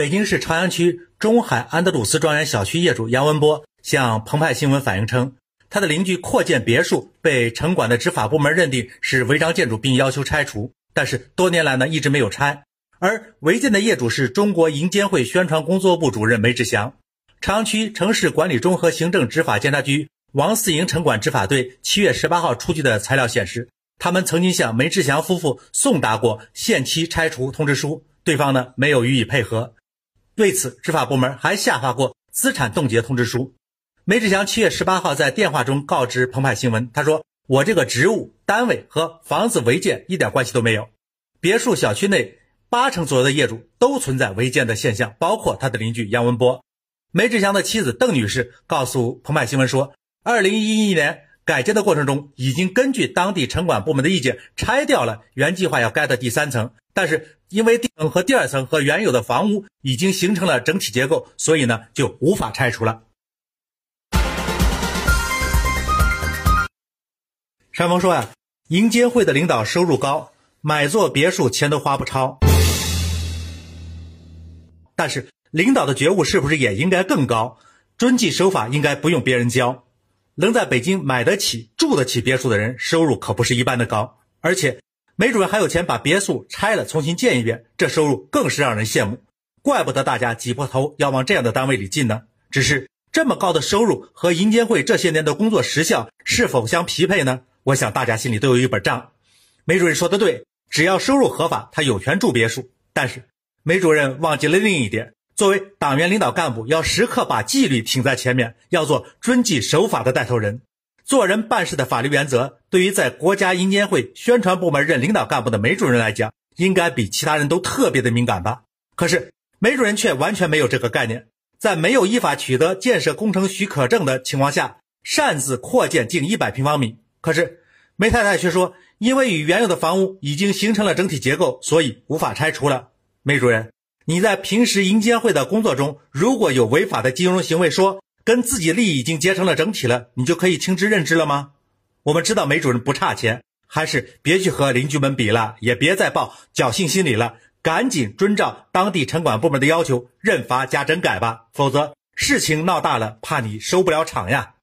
北京市朝阳区中海安德鲁斯庄园小区业主杨文波向澎湃新闻反映称，他的邻居扩建别墅被城管的执法部门认定是违章建筑，并要求拆除，但是多年来呢一直没有拆。而违建的业主是中国银监会宣传工作部主任梅志祥。朝阳区城市管理综合行政执法监察局王四营城管执法队七月十八号出具的材料显示，他们曾经向梅志祥夫妇送达过限期拆除通知书，对方呢没有予以配合。对此，执法部门还下发过资产冻结通知书。梅志祥七月十八号在电话中告知澎湃新闻，他说：“我这个职务单位和房子违建一点关系都没有。别墅小区内八成左右的业主都存在违建的现象，包括他的邻居杨文波。”梅志祥的妻子邓女士告诉澎湃新闻说：“二零一一年改建的过程中，已经根据当地城管部门的意见拆掉了原计划要盖的第三层。”但是因为第一层和第二层和原有的房屋已经形成了整体结构，所以呢就无法拆除了。山峰说呀，银监会的领导收入高，买座别墅钱都花不超。但是领导的觉悟是不是也应该更高？遵纪守法应该不用别人教。能在北京买得起、住得起别墅的人，收入可不是一般的高，而且。梅主任还有钱把别墅拆了重新建一遍，这收入更是让人羡慕。怪不得大家挤破头要往这样的单位里进呢。只是这么高的收入和银监会这些年的工作实效是否相匹配呢？我想大家心里都有一本账。梅主任说的对，只要收入合法，他有权住别墅。但是梅主任忘记了另一点：作为党员领导干部，要时刻把纪律挺在前面，要做遵纪守法的带头人。做人办事的法律原则，对于在国家银监会宣传部门任领导干部的梅主任来讲，应该比其他人都特别的敏感吧？可是梅主任却完全没有这个概念，在没有依法取得建设工程许可证的情况下，擅自扩建近一百平方米。可是梅太太却说，因为与原有的房屋已经形成了整体结构，所以无法拆除了。梅主任，你在平时银监会的工作中，如果有违法的金融行为，说。跟自己利益已经结成了整体了，你就可以听之任之了吗？我们知道梅主任不差钱，还是别去和邻居们比了，也别再抱侥幸心理了，赶紧遵照当地城管部门的要求认罚加整改吧，否则事情闹大了，怕你收不了场呀。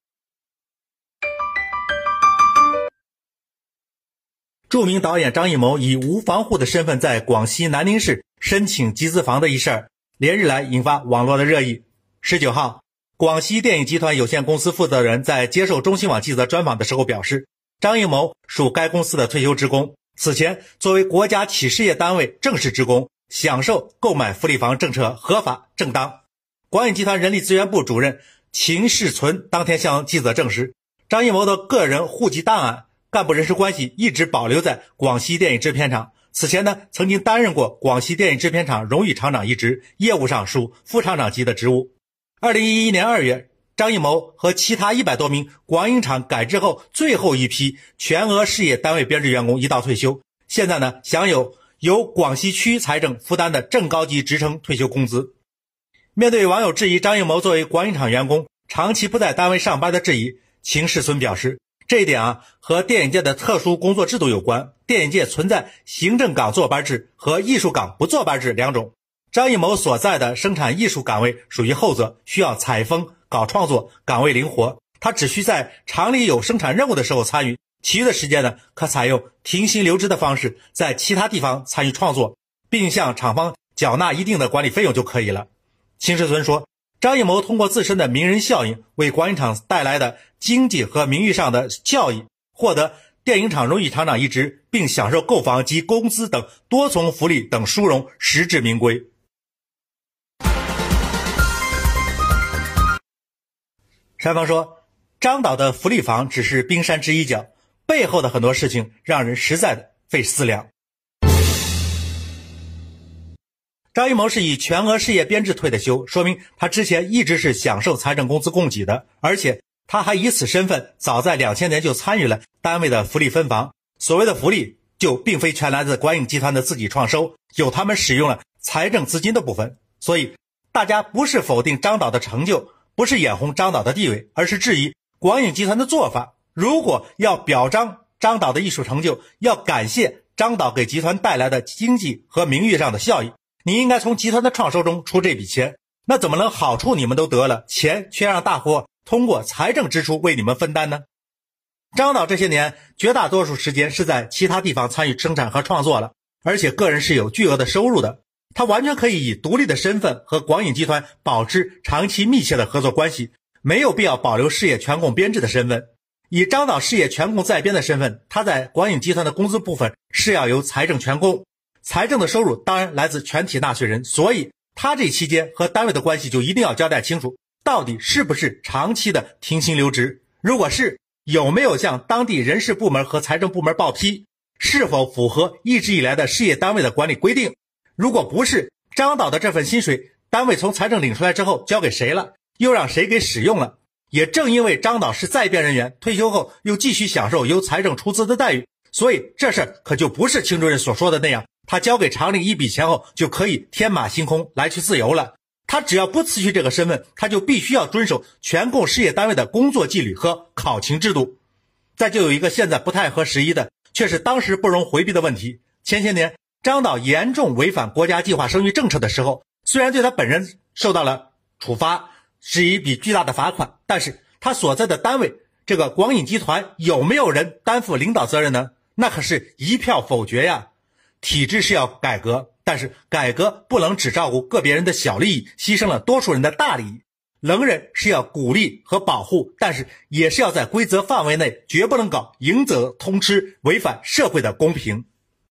著名导演张艺谋以无房户的身份在广西南宁市申请集资房的一事儿，连日来引发网络的热议。十九号。广西电影集团有限公司负责人在接受中新网记者专访的时候表示，张艺谋属该公司的退休职工，此前作为国家企事业单位正式职工，享受购买福利房政策合法正当。广影集团人力资源部主任秦世存当天向记者证实，张艺谋的个人户籍档案、干部人事关系一直保留在广西电影制片厂。此前呢，曾经担任过广西电影制片厂荣誉厂长一职，业务上属副厂长级的职务。二零一一年二月，张艺谋和其他一百多名广影厂改制后最后一批全额事业单位编制员工一道退休，现在呢享有由广西区财政负担的正高级职称退休工资。面对网友质疑张艺谋作为广影厂员工长期不在单位上班的质疑，秦世存表示，这一点啊和电影界的特殊工作制度有关，电影界存在行政岗坐班制和艺术岗不坐班制两种。张艺谋所在的生产艺术岗位属于后者，需要采风、搞创作，岗位灵活。他只需在厂里有生产任务的时候参与，其余的时间呢，可采用停薪留职的方式，在其他地方参与创作，并向厂方缴纳一定的管理费用就可以了。秦世存说，张艺谋通过自身的名人效应，为广影厂带来的经济和名誉上的效益，获得电影厂荣誉厂长一职，并享受购房及工资等多重福利等殊荣，实至名归。山方说：“张导的福利房只是冰山之一角，背后的很多事情让人实在的费思量。”张艺谋是以全额事业编制退的休，说明他之前一直是享受财政工资供给的，而且他还以此身份早在两千年就参与了单位的福利分房。所谓的福利，就并非全来自广影集团的自己创收，有他们使用了财政资金的部分。所以，大家不是否定张导的成就。不是眼红张导的地位，而是质疑广影集团的做法。如果要表彰张导的艺术成就，要感谢张导给集团带来的经济和名誉上的效益，你应该从集团的创收中出这笔钱。那怎么能好处你们都得了，钱却让大伙通过财政支出为你们分担呢？张导这些年绝大多数时间是在其他地方参与生产和创作了，而且个人是有巨额的收入的。他完全可以以独立的身份和广影集团保持长期密切的合作关系，没有必要保留事业全控编制的身份。以张导事业全控在编的身份，他在广影集团的工资部分是要由财政全控，财政的收入当然来自全体纳税人，所以。他这期间和单位的关系就一定要交代清楚，到底是不是长期的停薪留职？如果是，有没有向当地人事部门和财政部门报批？是否符合一直以来的事业单位的管理规定？如果不是，张导的这份薪水，单位从财政领出来之后交给谁了？又让谁给使用了？也正因为张导是在编人员，退休后又继续享受由财政出资的待遇，所以这事儿可就不是青主任所说的那样。他交给厂里一笔钱后，就可以天马行空来去自由了。他只要不辞去这个身份，他就必须要遵守全共事业单位的工作纪律和考勤制度。再就有一个现在不太合时宜的，却是当时不容回避的问题。前些年张导严重违反国家计划生育政策的时候，虽然对他本人受到了处罚，是一笔巨大的罚款，但是他所在的单位这个广影集团有没有人担负领导责任呢？那可是一票否决呀。体制是要改革，但是改革不能只照顾个别人的小利益，牺牲了多数人的大利益。能人是要鼓励和保护，但是也是要在规则范围内，绝不能搞赢者通吃，违反社会的公平。